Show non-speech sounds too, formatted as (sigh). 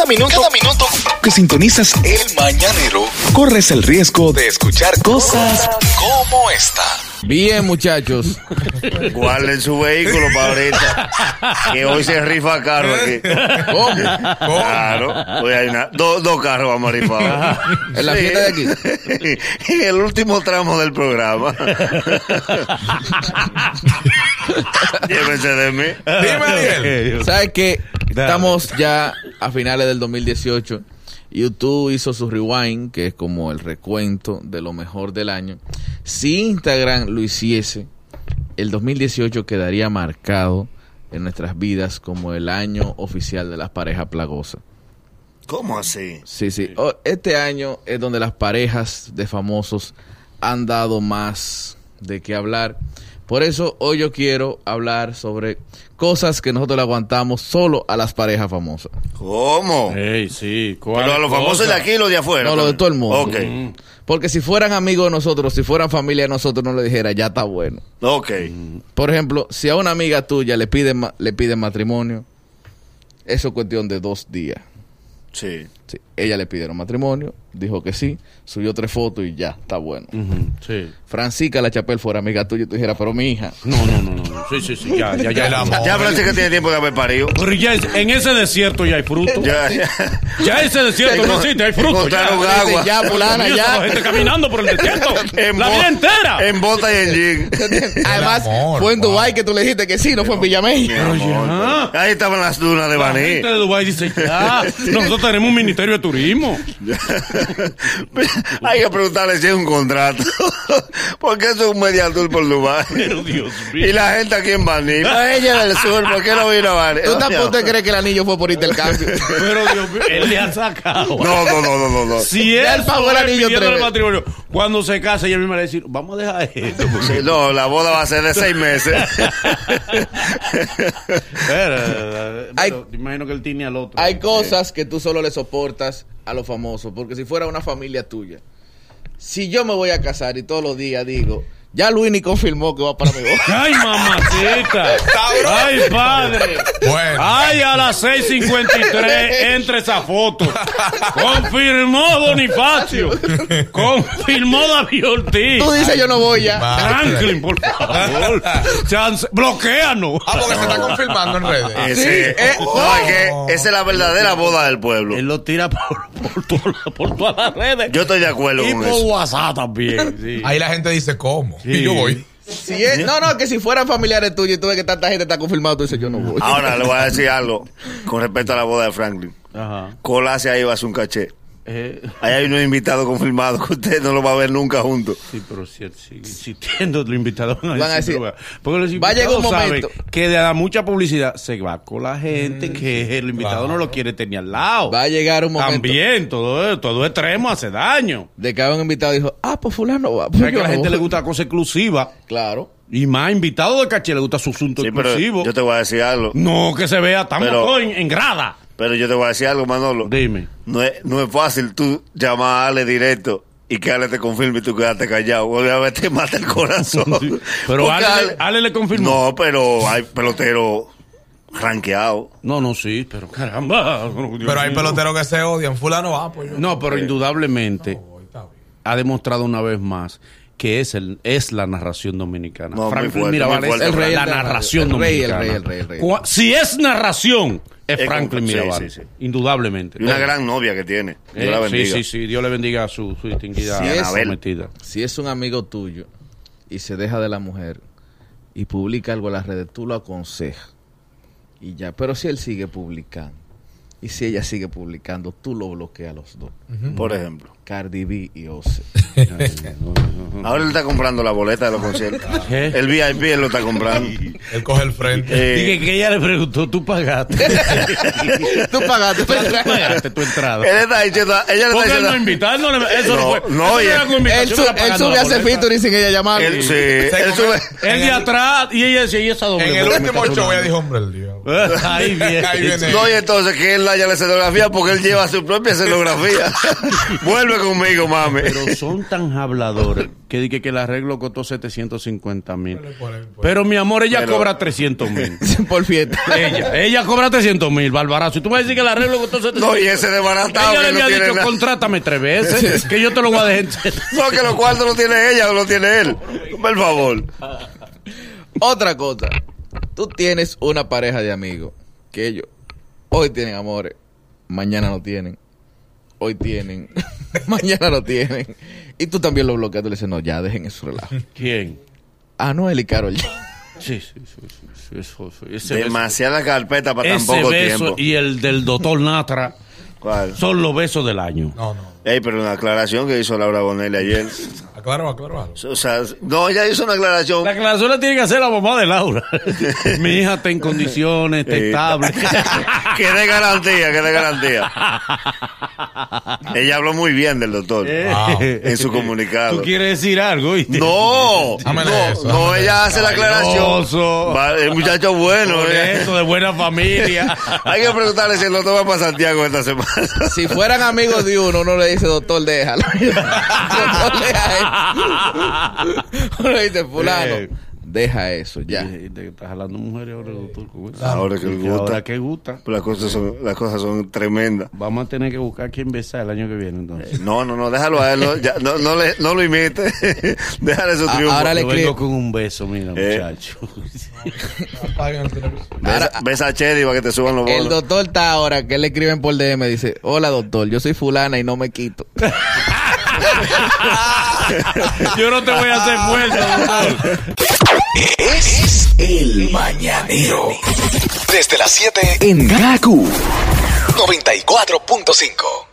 Cada minuto, cada minuto que sintonizas el mañanero, corres el riesgo de escuchar cosas como esta. Bien, muchachos. Guarden su vehículo para ahorita. Que hoy se rifa carro aquí. ¿Cómo? Claro. Hoy hay una- dos, dos carros vamos a rifar. ¿En la Sí. fiesta de aquí? (laughs) En el último tramo del programa. (laughs) Llévense de mí. Dime, Ariel. ¿Sabes que Estamos ya a finales del 2018. YouTube hizo su rewind, que es como el recuento de lo mejor del año. Si Instagram lo hiciese, el 2018 quedaría marcado en nuestras vidas como el año oficial de las parejas plagosas. ¿Cómo así? Sí, sí. Oh, Este año es donde las parejas de famosos han dado más de qué hablar. Por eso hoy yo quiero hablar sobre cosas que nosotros le aguantamos solo a las parejas famosas. ¿Cómo? Ey, sí. ¿cuál Pero a los famosos de aquí y los de afuera. No, lo de todo el mundo. Ok. Porque si fueran amigos de nosotros, si fueran familia de nosotros, no le dijera, ya está bueno. Ok. Por ejemplo, si a una amiga tuya le piden, ma- le piden matrimonio, eso es cuestión de dos días. Sí. Sí, ella le pidieron matrimonio, dijo que sí, subió tres fotos y ya, está bueno. Ujú, Sí. Francisca La Chapel fuera amiga tuya y tú dijeras, pero mi hija. No, no, no, no. Sí, sí, sí. Ya, ya, ya. El amor. Ya que tiene tiempo de haber parido. Pero ya es- en ese desierto ya hay fruto. Ya, Ya, ya. ese desierto no existe, hay fruto. Ya. Agua. Ya, fulana, ya. La gente caminando por el desierto. (laughs) En la vida entera. En bota y en jean. (laughs) Además, amor, fue en wow. Dubái que tú le dijiste que sí, no fue en amor. Ahí estaban las dunas de La Baní. gente de Dubái dice, ya, (laughs) nosotros tenemos un ministerio de turismo. (laughs) Hay que preguntarle si es un contrato. (laughs) Porque eso es un media tour por Dubái. (laughs) Pero Dios mío. Y la gente aquí en Baní. Ella del sur, ¿por qué no vino a Baní? ¿Tú tampoco te crees que el anillo fue por intercambio? Pero Dios mío, él le ha sacado. No, no, no, no, no. Si él él pagó el anillo el matrimonio, cuando se casa, ella misma le va a decir, vamos a dejar esto. porque- no, la boda va a ser de seis meses. Hay- pero imagino que él tiene al otro. Hay cosas que tú solo le soportas a los famosos, porque si fuera una familia tuya, si yo me voy a casar y todos los días digo, ya Luis ni confirmó que va para mi boda. (laughs) Ay, mamacita. Ay, padre. Bueno. Ay, a las 6.53 entra esa foto. Confirmó Bonifacio. Confirmó David Ortiz. Tú dices yo no voy ya. Franklin, por favor. Chance, bloqueanos. Ah, porque se está confirmando en redes. Ese- eh, no, es que esa es la verdadera boda del pueblo. Él lo tira por, por, toda- por todas las redes. Yo estoy de acuerdo y con por eso. WhatsApp también. sí. Ahí la gente dice cómo. Sí. Y yo voy. Si es- no, no, que si fueran familiares tuyos y tú ves que tanta gente está confirmado, tú dices yo no voy. Ahora le voy a decir algo con respecto a la boda de Franklin. Ajá. Colase ahí va a hacer un caché. Eh, Ahí hay unos invitados confirmados que usted no lo va a ver nunca juntos. Sí, pero si sigue insistiendo, los invitados a Van a decir, porque los va a llegar un invitados saben momento. que de la mucha publicidad se va con la gente que el invitado no lo quiere tener al lado. Va a llegar un momento También, todo, todo extremo hace daño. de que un invitado dijo, ah, pues fulano va. O Pues sea, que yo a la no gente voy. le gusta la cosa exclusiva. Claro. Y más invitado de caché le gusta su asunto Sí, pero exclusivo. yo te voy a decir algo. No que se vea, estamos Pero- en, en grada. Pero yo te voy a decir algo, Manolo. Dime. No es, no es fácil tú llamar a Ale directo y que Ale te confirme y tú quedarte callado. Obviamente te (laughs) mata el corazón. Pero Ale, Ale le confirmó. No, pero hay peloteros ranqueados. No, no, sí, pero caramba. Pero hay peloteros que se odian. Fulano va, pues yo. No, pero indudablemente ha demostrado una vez más que es el es la narración dominicana. No, Franklin fuerte, Mirabal fuerte, es El rey la narración radio. El rey, el dominicana. rey, el rey, el rey. Cua- Si es narración, es Franklin sí, Mirabal. sí, sí. Indudablemente. Y una gran novia que tiene. Dios Eh, la sí, bendiga. sí, sí. Dios le bendiga a su, su distinguida Si es- prometida. Si es un amigo tuyo y se deja de la mujer y publica algo en las redes, tú lo aconsejas. Y ya. Pero si él sigue publicando y si ella sigue publicando, tú lo bloqueas a los dos. Por ejemplo. Cardi B y Ose. (laughs) Ahora él está comprando la boleta de los conciertos. El VIP él lo está comprando. (laughs) Él coge el frente. Eh, Dije que ella le preguntó, ¿tú pagaste? (laughs) tú pagaste. ¿Tú pagaste tu entrada? él está diciendo, ella le está diciendo. no le- eso no, No, fue. no, era él- su- él sube a boleta. featuring sin ella llamar. Él, sí, él sube. Él de atrás y ella decía, y esa doble. En el último está show ella sonando". dijo, hombre, el diablo. Ahí viene. Ahí viene. No, y entonces que él daña la escenografía porque él lleva su propia escenografía. (laughs) Vuelve conmigo, mami. Pero son tan habladores que dije que el arreglo costó 750 mil. Pero mi amor, ella Pero- cobra 300 mil. (laughs) Por fiesta. ella, ella cobra 300 mil, Barbarazo. Y tú me vas a decir que el arreglo costó 700 No, y ese desbaratado Ella que le había dicho, nada. contrátame tres veces, (laughs) que yo te lo voy a dejar. No, que los cuartos lo tiene ella o lo tiene él. Por favor. Otra cosa. Tú tienes una pareja de amigos que ellos hoy tienen amores, mañana no tienen. Hoy tienen, (laughs) mañana no tienen. Y tú también lo bloqueas. Tú le dices, no, ya dejen eso relajo. (laughs) ¿Quién? Anuel y Carol. Sí, sí, sí, sí, sí, eso, sí. Ese beso- Demasiada carpeta para tan ese poco beso tiempo. y el del doctor Natra ¿Cuál? son los besos del año. No, no. Ey, pero una aclaración que hizo Laura Bonelli ayer. (laughs) Aclaro, aclaro algo. O sea, no, ella hizo una aclaración. La aclaración la tiene que hacer la mamá de Laura. (laughs) Mi hija está en condiciones, está estable. (laughs) que dé garantía, que dé garantía. Ella habló muy bien del doctor en su comunicado. ¿Tú quieres decir algo? No, no, eso, no, ella hace la aclaración. Va, el muchacho bueno. Por eh. eso, de buena familia. Hay que preguntarle si el doctor va para Santiago esta semana. Si fueran amigos de uno, uno le dice, doctor, déjalo. (laughs) doctor, deja eso. (laughs) Uno dice, fulano. Deja eso, ya. Y te estás jalando mujeres ahora, doctor. con eso. Ahora que Y gusta. Ahora que gusta. Las cosas son, las cosas son tremendas. Vamos a tener que buscar quién besar el año que viene, entonces. No, no, no, déjalo a él. No, ya, no, no, le, no lo imite. (laughs) Déjale su triunfo. ahora le vengo escribo. con un beso, mira, Eh. muchacho. Apaguen el televisor. Besa, besa a Chedi para que te suban los El bonos. doctor está ahora que le escriben por DM, dice, hola doctor, yo soy fulana y no me quito. (laughs) (laughs) Yo no te voy a hacer fuerza. Es el mañanero. Desde las 7 en Gaku 94.5.